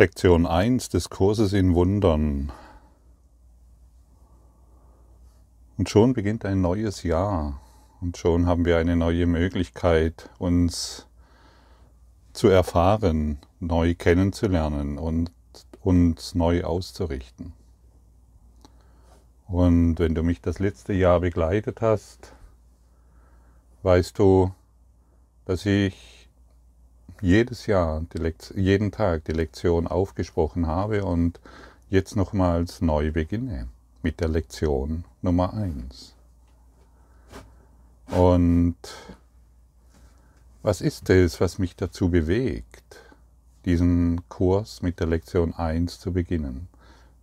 Lektion 1 des Kurses in Wundern. Und schon beginnt ein neues Jahr. Und schon haben wir eine neue Möglichkeit, uns zu erfahren, neu kennenzulernen und uns neu auszurichten. Und wenn du mich das letzte Jahr begleitet hast, weißt du, dass ich jedes Jahr, jeden Tag die Lektion aufgesprochen habe und jetzt nochmals neu beginne mit der Lektion Nummer 1. Und was ist es, was mich dazu bewegt, diesen Kurs mit der Lektion 1 zu beginnen?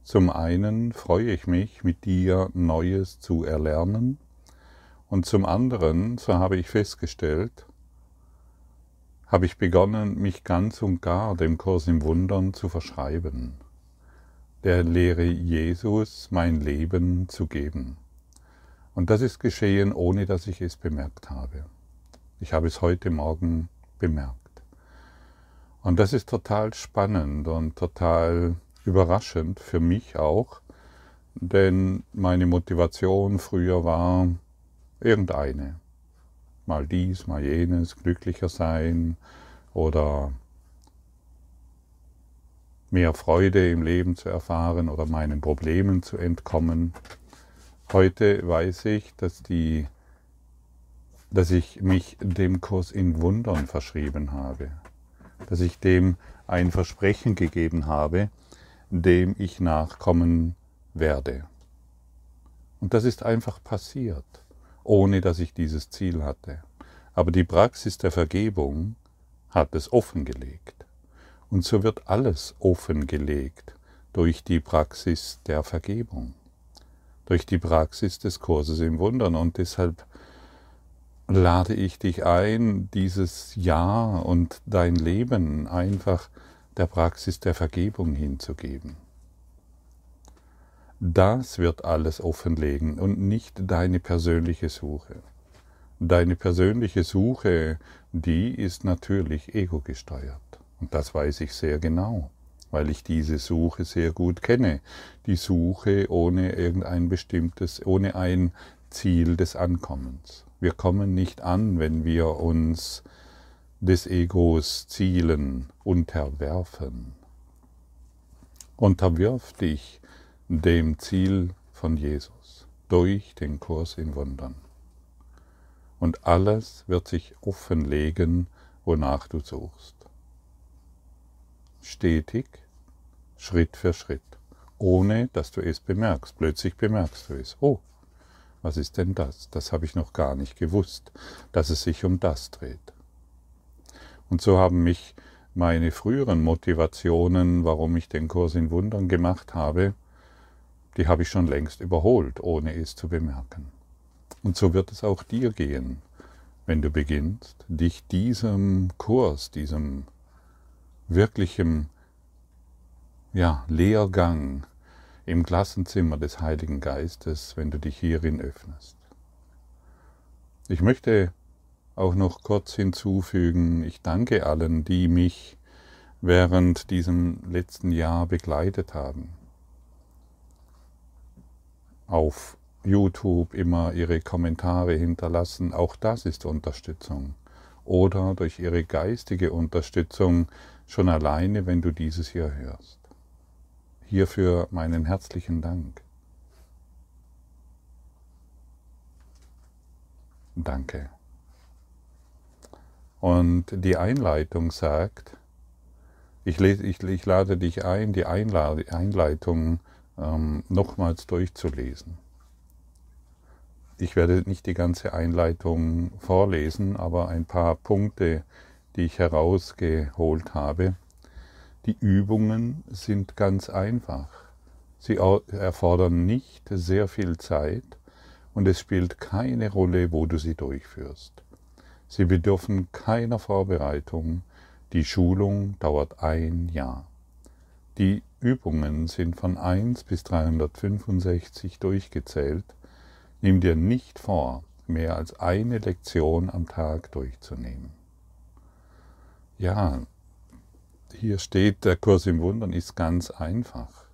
Zum einen freue ich mich, mit dir Neues zu erlernen und zum anderen, so habe ich festgestellt, habe ich begonnen, mich ganz und gar dem Kurs im Wundern zu verschreiben, der Lehre Jesus mein Leben zu geben. Und das ist geschehen, ohne dass ich es bemerkt habe. Ich habe es heute Morgen bemerkt. Und das ist total spannend und total überraschend für mich auch, denn meine Motivation früher war irgendeine mal dies, mal jenes, glücklicher sein oder mehr Freude im Leben zu erfahren oder meinen Problemen zu entkommen. Heute weiß ich, dass, die, dass ich mich dem Kurs in Wundern verschrieben habe, dass ich dem ein Versprechen gegeben habe, dem ich nachkommen werde. Und das ist einfach passiert ohne dass ich dieses Ziel hatte. Aber die Praxis der Vergebung hat es offengelegt. Und so wird alles offengelegt durch die Praxis der Vergebung, durch die Praxis des Kurses im Wundern. Und deshalb lade ich dich ein, dieses Jahr und dein Leben einfach der Praxis der Vergebung hinzugeben. Das wird alles offenlegen und nicht deine persönliche Suche. Deine persönliche Suche, die ist natürlich ego gesteuert. Und das weiß ich sehr genau, weil ich diese Suche sehr gut kenne. Die Suche ohne irgendein bestimmtes, ohne ein Ziel des Ankommens. Wir kommen nicht an, wenn wir uns des Egos Zielen unterwerfen. Unterwirf dich dem Ziel von Jesus durch den Kurs in Wundern. Und alles wird sich offenlegen, wonach du suchst. Stetig, Schritt für Schritt, ohne dass du es bemerkst. Plötzlich bemerkst du es. Oh, was ist denn das? Das habe ich noch gar nicht gewusst, dass es sich um das dreht. Und so haben mich meine früheren Motivationen, warum ich den Kurs in Wundern gemacht habe, die habe ich schon längst überholt, ohne es zu bemerken. Und so wird es auch dir gehen, wenn du beginnst, dich diesem Kurs, diesem wirklichen ja, Lehrgang im Klassenzimmer des Heiligen Geistes, wenn du dich hierin öffnest. Ich möchte auch noch kurz hinzufügen, ich danke allen, die mich während diesem letzten Jahr begleitet haben auf YouTube immer ihre Kommentare hinterlassen. Auch das ist Unterstützung. Oder durch ihre geistige Unterstützung schon alleine, wenn du dieses hier hörst. Hierfür meinen herzlichen Dank. Danke. Und die Einleitung sagt, ich, ich, ich lade dich ein, die Einleitung ähm, nochmals durchzulesen. Ich werde nicht die ganze Einleitung vorlesen, aber ein paar Punkte, die ich herausgeholt habe. Die Übungen sind ganz einfach. Sie erfordern nicht sehr viel Zeit und es spielt keine Rolle, wo du sie durchführst. Sie bedürfen keiner Vorbereitung. Die Schulung dauert ein Jahr. Die Übungen sind von 1 bis 365 durchgezählt. Nimm dir nicht vor, mehr als eine Lektion am Tag durchzunehmen. Ja, Hier steht, der Kurs im Wundern ist ganz einfach.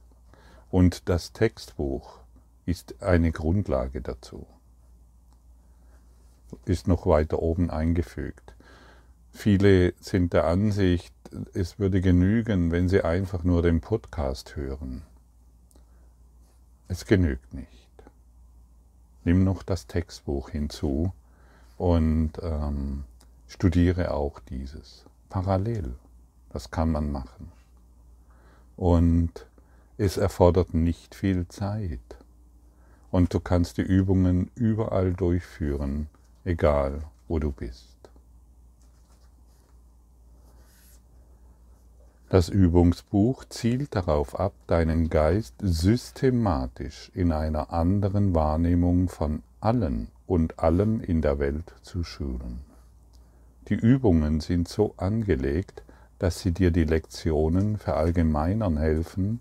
Und das Textbuch ist eine Grundlage dazu. Ist noch weiter oben eingefügt. Viele sind der Ansicht, es würde genügen, wenn sie einfach nur den Podcast hören. Es genügt nicht. Nimm noch das Textbuch hinzu und ähm, studiere auch dieses parallel. Das kann man machen. Und es erfordert nicht viel Zeit. Und du kannst die Übungen überall durchführen, egal wo du bist. Das Übungsbuch zielt darauf ab, deinen Geist systematisch in einer anderen Wahrnehmung von allen und allem in der Welt zu schulen. Die Übungen sind so angelegt, dass sie dir die Lektionen verallgemeinern helfen,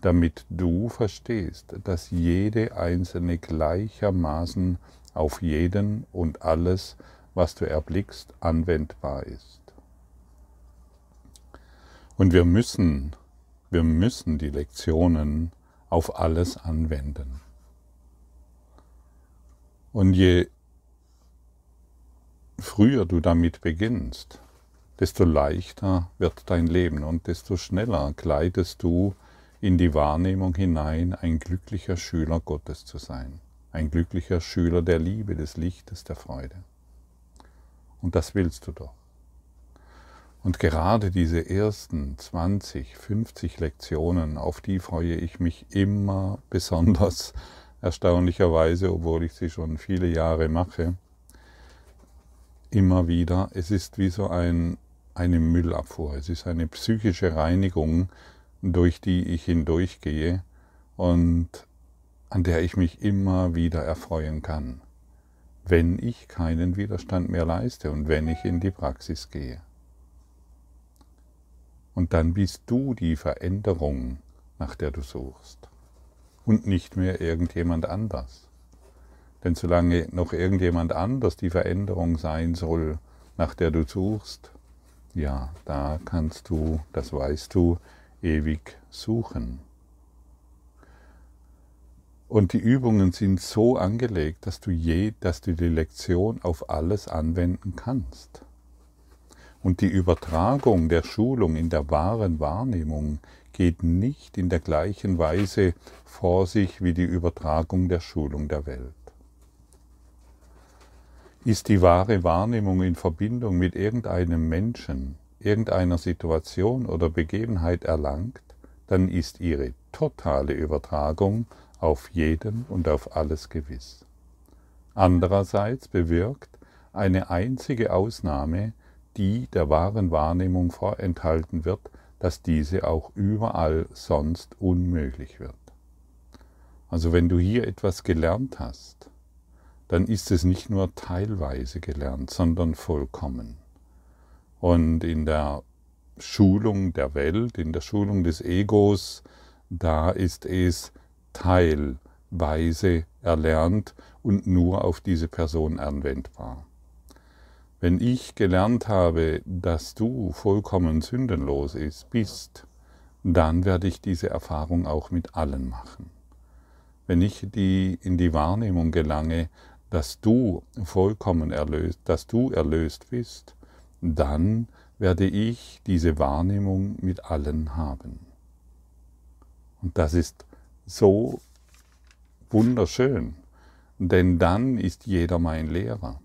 damit du verstehst, dass jede einzelne gleichermaßen auf jeden und alles, was du erblickst, anwendbar ist. Und wir müssen, wir müssen die Lektionen auf alles anwenden. Und je früher du damit beginnst, desto leichter wird dein Leben und desto schneller gleitest du in die Wahrnehmung hinein, ein glücklicher Schüler Gottes zu sein, ein glücklicher Schüler der Liebe, des Lichtes, der Freude. Und das willst du doch. Und gerade diese ersten 20, 50 Lektionen, auf die freue ich mich immer besonders erstaunlicherweise, obwohl ich sie schon viele Jahre mache, immer wieder. Es ist wie so ein, eine Müllabfuhr. Es ist eine psychische Reinigung, durch die ich hindurchgehe und an der ich mich immer wieder erfreuen kann, wenn ich keinen Widerstand mehr leiste und wenn ich in die Praxis gehe. Und dann bist du die Veränderung, nach der du suchst. Und nicht mehr irgendjemand anders. Denn solange noch irgendjemand anders die Veränderung sein soll, nach der du suchst, ja, da kannst du, das weißt du, ewig suchen. Und die Übungen sind so angelegt, dass du, je, dass du die Lektion auf alles anwenden kannst. Und die Übertragung der Schulung in der wahren Wahrnehmung geht nicht in der gleichen Weise vor sich wie die Übertragung der Schulung der Welt. Ist die wahre Wahrnehmung in Verbindung mit irgendeinem Menschen, irgendeiner Situation oder Begebenheit erlangt, dann ist ihre totale Übertragung auf jeden und auf alles gewiss. Andererseits bewirkt eine einzige Ausnahme die der wahren Wahrnehmung vorenthalten wird, dass diese auch überall sonst unmöglich wird. Also wenn du hier etwas gelernt hast, dann ist es nicht nur teilweise gelernt, sondern vollkommen. Und in der Schulung der Welt, in der Schulung des Egos, da ist es teilweise erlernt und nur auf diese Person anwendbar. Wenn ich gelernt habe, dass du vollkommen sündenlos bist, dann werde ich diese Erfahrung auch mit allen machen. Wenn ich die, in die Wahrnehmung gelange, dass du vollkommen erlöst, dass du erlöst bist, dann werde ich diese Wahrnehmung mit allen haben. Und das ist so wunderschön, denn dann ist jeder mein Lehrer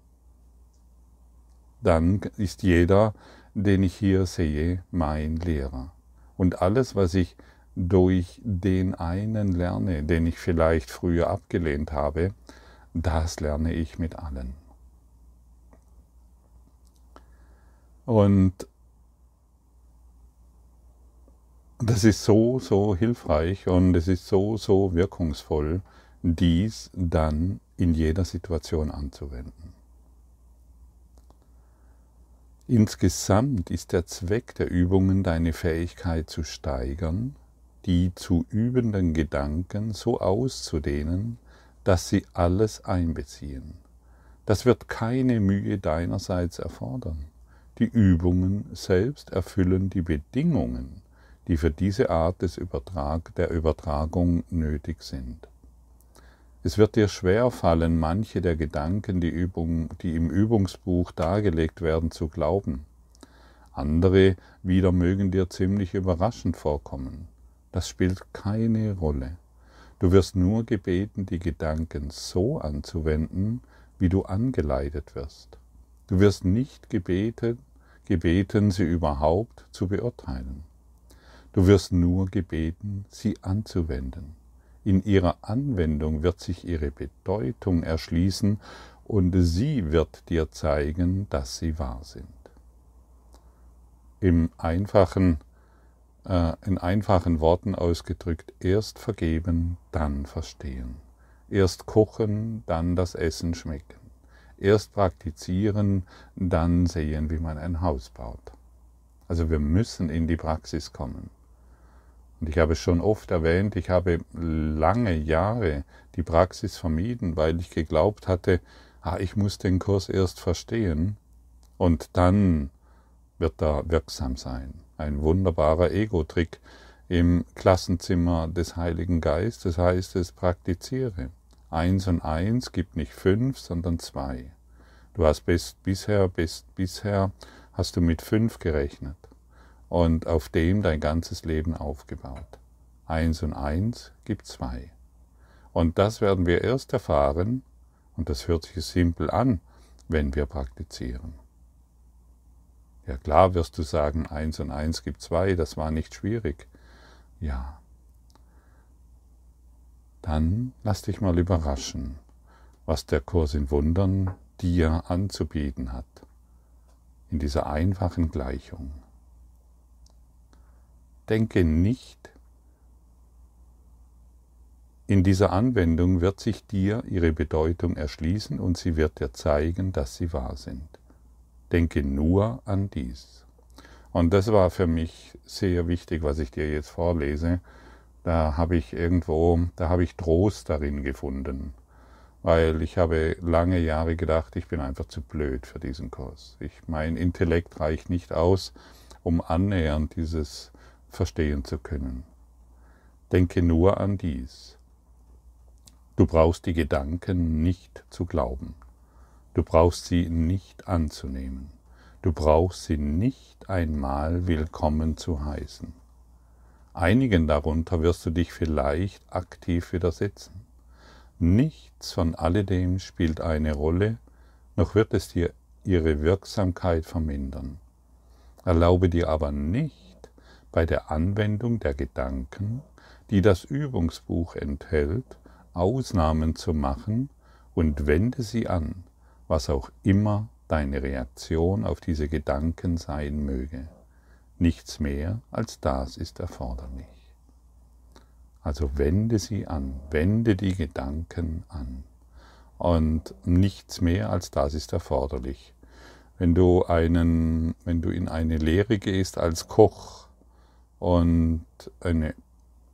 dann ist jeder, den ich hier sehe, mein Lehrer. Und alles, was ich durch den einen lerne, den ich vielleicht früher abgelehnt habe, das lerne ich mit allen. Und das ist so, so hilfreich und es ist so, so wirkungsvoll, dies dann in jeder Situation anzuwenden. Insgesamt ist der Zweck der Übungen, deine Fähigkeit zu steigern, die zu übenden Gedanken so auszudehnen, dass sie alles einbeziehen. Das wird keine Mühe deinerseits erfordern. Die Übungen selbst erfüllen die Bedingungen, die für diese Art des Übertrag, der Übertragung nötig sind. Es wird dir schwer fallen, manche der Gedanken, die, Übung, die im Übungsbuch dargelegt werden, zu glauben. Andere wieder mögen dir ziemlich überraschend vorkommen. Das spielt keine Rolle. Du wirst nur gebeten, die Gedanken so anzuwenden, wie du angeleitet wirst. Du wirst nicht gebeten, gebeten, sie überhaupt zu beurteilen. Du wirst nur gebeten, sie anzuwenden. In ihrer Anwendung wird sich ihre Bedeutung erschließen und sie wird dir zeigen, dass sie wahr sind. Im einfachen, äh, in einfachen Worten ausgedrückt, erst vergeben, dann verstehen. Erst kochen, dann das Essen schmecken. Erst praktizieren, dann sehen, wie man ein Haus baut. Also wir müssen in die Praxis kommen. Und ich habe es schon oft erwähnt, ich habe lange Jahre die Praxis vermieden, weil ich geglaubt hatte, ah, ich muss den Kurs erst verstehen und dann wird er wirksam sein. Ein wunderbarer Ego-Trick im Klassenzimmer des Heiligen Geistes heißt es, praktiziere. Eins und eins gibt nicht fünf, sondern zwei. Du hast best, bisher, best, bisher hast du mit fünf gerechnet und auf dem dein ganzes Leben aufgebaut. Eins und eins gibt zwei. Und das werden wir erst erfahren, und das hört sich simpel an, wenn wir praktizieren. Ja klar wirst du sagen, eins und eins gibt zwei, das war nicht schwierig. Ja. Dann lass dich mal überraschen, was der Kurs in Wundern dir anzubieten hat, in dieser einfachen Gleichung. Denke nicht, in dieser Anwendung wird sich dir ihre Bedeutung erschließen und sie wird dir zeigen, dass sie wahr sind. Denke nur an dies. Und das war für mich sehr wichtig, was ich dir jetzt vorlese. Da habe ich irgendwo, da habe ich Trost darin gefunden, weil ich habe lange Jahre gedacht, ich bin einfach zu blöd für diesen Kurs. Ich, mein Intellekt reicht nicht aus, um annähernd dieses verstehen zu können. Denke nur an dies. Du brauchst die Gedanken nicht zu glauben. Du brauchst sie nicht anzunehmen. Du brauchst sie nicht einmal willkommen zu heißen. Einigen darunter wirst du dich vielleicht aktiv widersetzen. Nichts von alledem spielt eine Rolle, noch wird es dir ihre Wirksamkeit vermindern. Erlaube dir aber nicht, bei der Anwendung der Gedanken, die das Übungsbuch enthält, Ausnahmen zu machen und wende sie an, was auch immer deine Reaktion auf diese Gedanken sein möge. Nichts mehr als das ist erforderlich. Also wende sie an, wende die Gedanken an. Und nichts mehr als das ist erforderlich. Wenn du, einen, wenn du in eine Lehre gehst als Koch, und eine,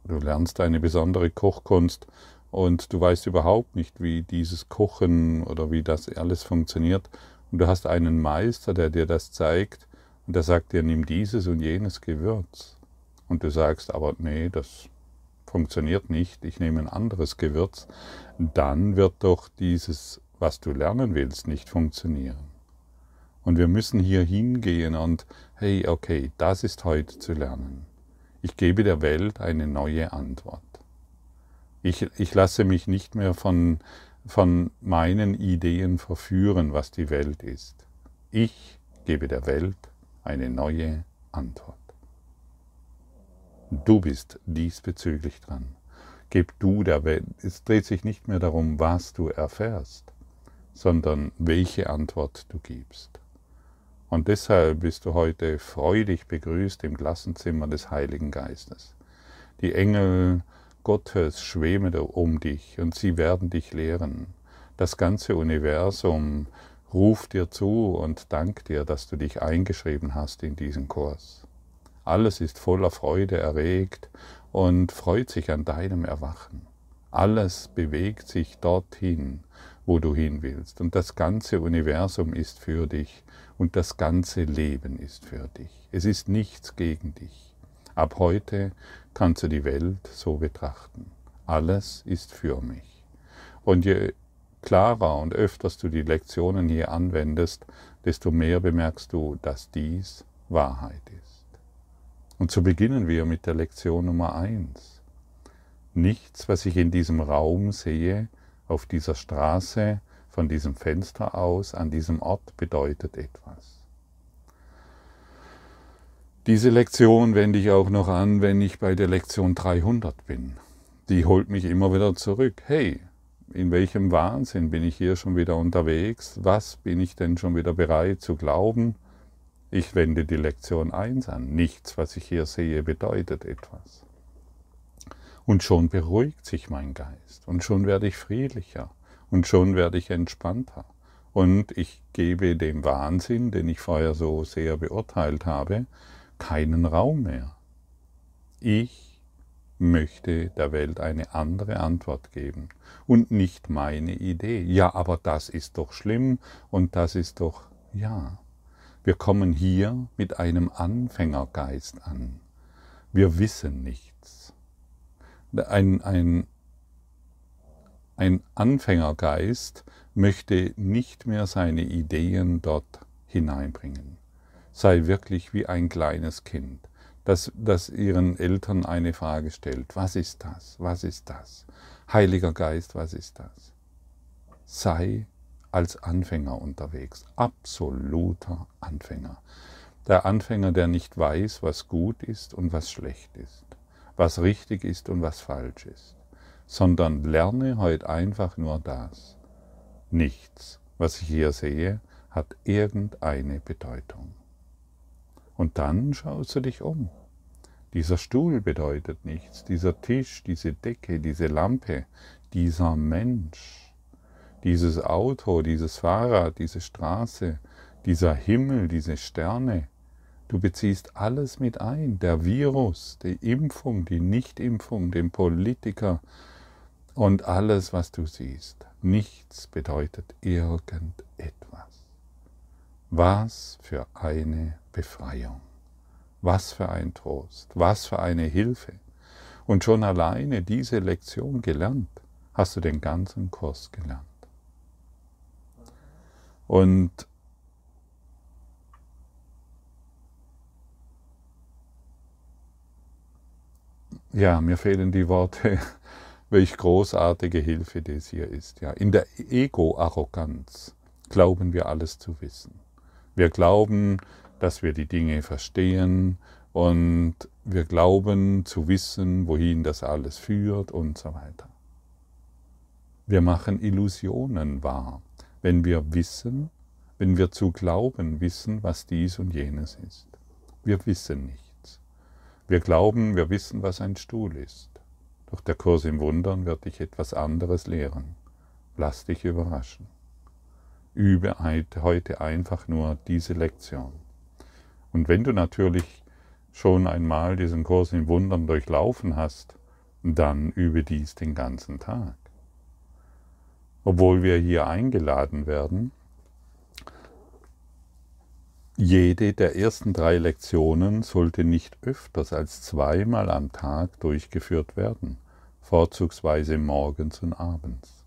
du lernst eine besondere Kochkunst und du weißt überhaupt nicht, wie dieses Kochen oder wie das alles funktioniert. Und du hast einen Meister, der dir das zeigt und der sagt dir, nimm dieses und jenes Gewürz. Und du sagst, aber nee, das funktioniert nicht, ich nehme ein anderes Gewürz. Dann wird doch dieses, was du lernen willst, nicht funktionieren. Und wir müssen hier hingehen und, hey, okay, das ist heute zu lernen. Ich gebe der Welt eine neue Antwort. Ich, ich lasse mich nicht mehr von, von meinen Ideen verführen, was die Welt ist. Ich gebe der Welt eine neue Antwort. Du bist diesbezüglich dran. Gib du der Welt. Es dreht sich nicht mehr darum, was du erfährst, sondern welche Antwort du gibst. Und deshalb bist du heute freudig begrüßt im Klassenzimmer des Heiligen Geistes. Die Engel Gottes schweben um dich und sie werden dich lehren. Das ganze Universum ruft dir zu und dankt dir, dass du dich eingeschrieben hast in diesen Kurs. Alles ist voller Freude erregt und freut sich an deinem Erwachen. Alles bewegt sich dorthin, wo du hin willst. Und das ganze Universum ist für dich und das ganze Leben ist für dich. Es ist nichts gegen dich. Ab heute kannst du die Welt so betrachten. Alles ist für mich. Und je klarer und öfters du die Lektionen hier anwendest, desto mehr bemerkst du, dass dies Wahrheit ist. Und so beginnen wir mit der Lektion Nummer eins. Nichts, was ich in diesem Raum sehe, auf dieser Straße, von diesem Fenster aus, an diesem Ort bedeutet etwas. Diese Lektion wende ich auch noch an, wenn ich bei der Lektion 300 bin. Die holt mich immer wieder zurück. Hey, in welchem Wahnsinn bin ich hier schon wieder unterwegs? Was bin ich denn schon wieder bereit zu glauben? Ich wende die Lektion 1 an. Nichts, was ich hier sehe, bedeutet etwas. Und schon beruhigt sich mein Geist und schon werde ich friedlicher und schon werde ich entspannter. Und ich gebe dem Wahnsinn, den ich vorher so sehr beurteilt habe, keinen Raum mehr. Ich möchte der Welt eine andere Antwort geben und nicht meine Idee. Ja, aber das ist doch schlimm und das ist doch, ja. Wir kommen hier mit einem Anfängergeist an. Wir wissen nichts. Ein, ein, ein Anfängergeist möchte nicht mehr seine Ideen dort hineinbringen. Sei wirklich wie ein kleines Kind dass, dass ihren Eltern eine Frage stellt. Was ist das? Was ist das? Heiliger Geist, was ist das? Sei als Anfänger unterwegs, absoluter Anfänger. Der Anfänger, der nicht weiß, was gut ist und was schlecht ist, was richtig ist und was falsch ist, sondern lerne heute einfach nur das. Nichts, was ich hier sehe, hat irgendeine Bedeutung. Und dann schaust du dich um. Dieser Stuhl bedeutet nichts, dieser Tisch, diese Decke, diese Lampe, dieser Mensch, dieses Auto, dieses Fahrrad, diese Straße, dieser Himmel, diese Sterne. Du beziehst alles mit ein, der Virus, die Impfung, die Nichtimpfung, den Politiker und alles, was du siehst. Nichts bedeutet irgendetwas. Was für eine Befreiung. Was für ein Trost, was für eine Hilfe. Und schon alleine diese Lektion gelernt, hast du den ganzen Kurs gelernt. Und ja, mir fehlen die Worte, welch großartige Hilfe das hier ist. Ja, in der Ego-Arroganz glauben wir alles zu wissen. Wir glauben, dass wir die Dinge verstehen und wir glauben zu wissen, wohin das alles führt und so weiter. Wir machen Illusionen wahr, wenn wir wissen, wenn wir zu glauben wissen, was dies und jenes ist. Wir wissen nichts. Wir glauben, wir wissen, was ein Stuhl ist. Doch der Kurs im Wundern wird dich etwas anderes lehren. Lass dich überraschen. Übe heute einfach nur diese Lektion. Und wenn du natürlich schon einmal diesen Kurs in Wundern durchlaufen hast, dann übe dies den ganzen Tag. Obwohl wir hier eingeladen werden, jede der ersten drei Lektionen sollte nicht öfters als zweimal am Tag durchgeführt werden, vorzugsweise morgens und abends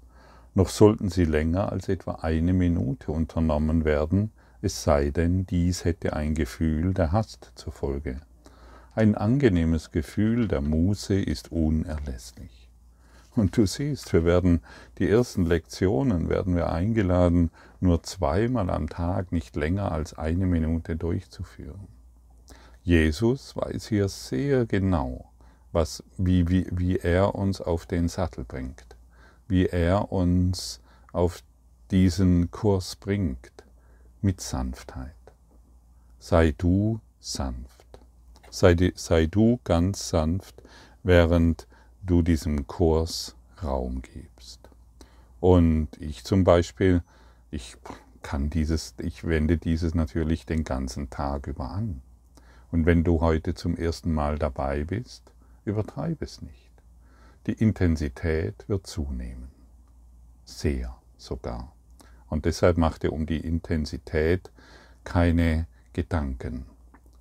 noch sollten sie länger als etwa eine Minute unternommen werden, es sei denn, dies hätte ein Gefühl der Hast zur Folge. Ein angenehmes Gefühl der Muße ist unerlässlich. Und du siehst, wir werden die ersten Lektionen werden wir eingeladen, nur zweimal am Tag nicht länger als eine Minute durchzuführen. Jesus weiß hier sehr genau, was, wie, wie, wie er uns auf den Sattel bringt wie er uns auf diesen Kurs bringt, mit Sanftheit. Sei du sanft. Sei, sei du ganz sanft, während du diesem Kurs Raum gibst. Und ich zum Beispiel, ich kann dieses, ich wende dieses natürlich den ganzen Tag über an. Und wenn du heute zum ersten Mal dabei bist, übertreibe es nicht. Die Intensität wird zunehmen. Sehr. sogar. Und deshalb mach dir um die Intensität keine Gedanken.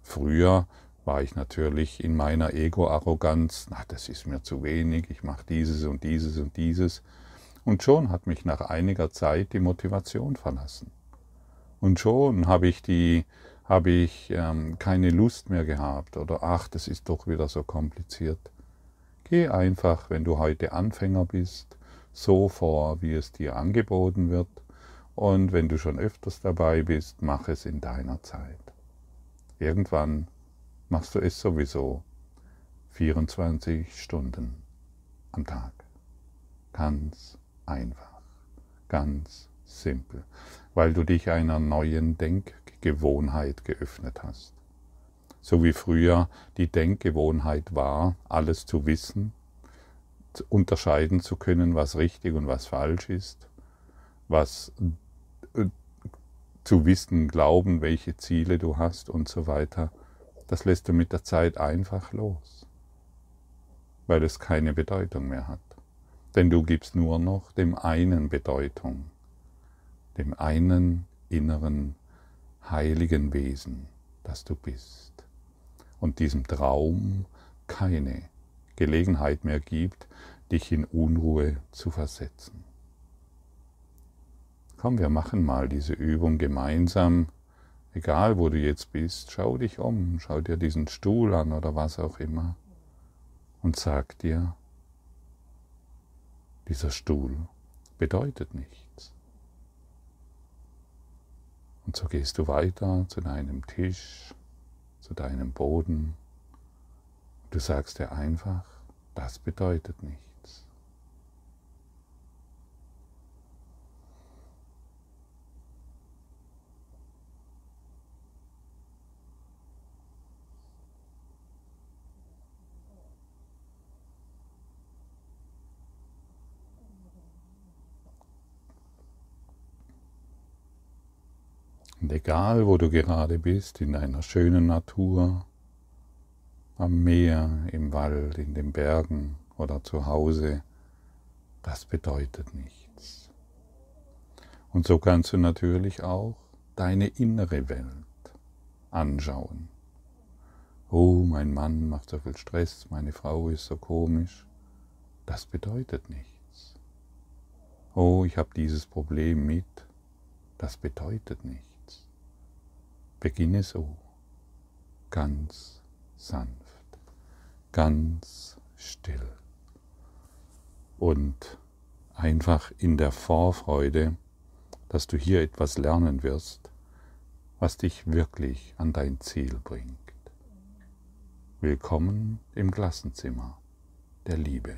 Früher war ich natürlich in meiner Ego-Arroganz, na, das ist mir zu wenig, ich mache dieses und dieses und dieses. Und schon hat mich nach einiger Zeit die Motivation verlassen. Und schon habe ich die, habe ich ähm, keine Lust mehr gehabt oder ach, das ist doch wieder so kompliziert. Geh einfach, wenn du heute Anfänger bist, so vor, wie es dir angeboten wird. Und wenn du schon öfters dabei bist, mach es in deiner Zeit. Irgendwann machst du es sowieso 24 Stunden am Tag. Ganz einfach, ganz simpel, weil du dich einer neuen Denkgewohnheit geöffnet hast. So wie früher die Denkgewohnheit war, alles zu wissen, unterscheiden zu können, was richtig und was falsch ist, was äh, zu wissen, glauben, welche Ziele du hast und so weiter das lässt du mit der Zeit einfach los, weil es keine Bedeutung mehr hat. Denn du gibst nur noch dem einen Bedeutung, dem einen inneren heiligen Wesen, das du bist. Und diesem Traum keine Gelegenheit mehr gibt, dich in Unruhe zu versetzen. Komm, wir machen mal diese Übung gemeinsam Egal wo du jetzt bist, schau dich um, schau dir diesen Stuhl an oder was auch immer und sag dir, dieser Stuhl bedeutet nichts. Und so gehst du weiter zu deinem Tisch, zu deinem Boden. Du sagst dir einfach, das bedeutet nichts. Und egal, wo du gerade bist, in deiner schönen Natur, am Meer, im Wald, in den Bergen oder zu Hause, das bedeutet nichts. Und so kannst du natürlich auch deine innere Welt anschauen. Oh, mein Mann macht so viel Stress, meine Frau ist so komisch. Das bedeutet nichts. Oh, ich habe dieses Problem mit. Das bedeutet nichts. Beginne so, ganz sanft, ganz still und einfach in der Vorfreude, dass du hier etwas lernen wirst, was dich wirklich an dein Ziel bringt. Willkommen im Klassenzimmer der Liebe.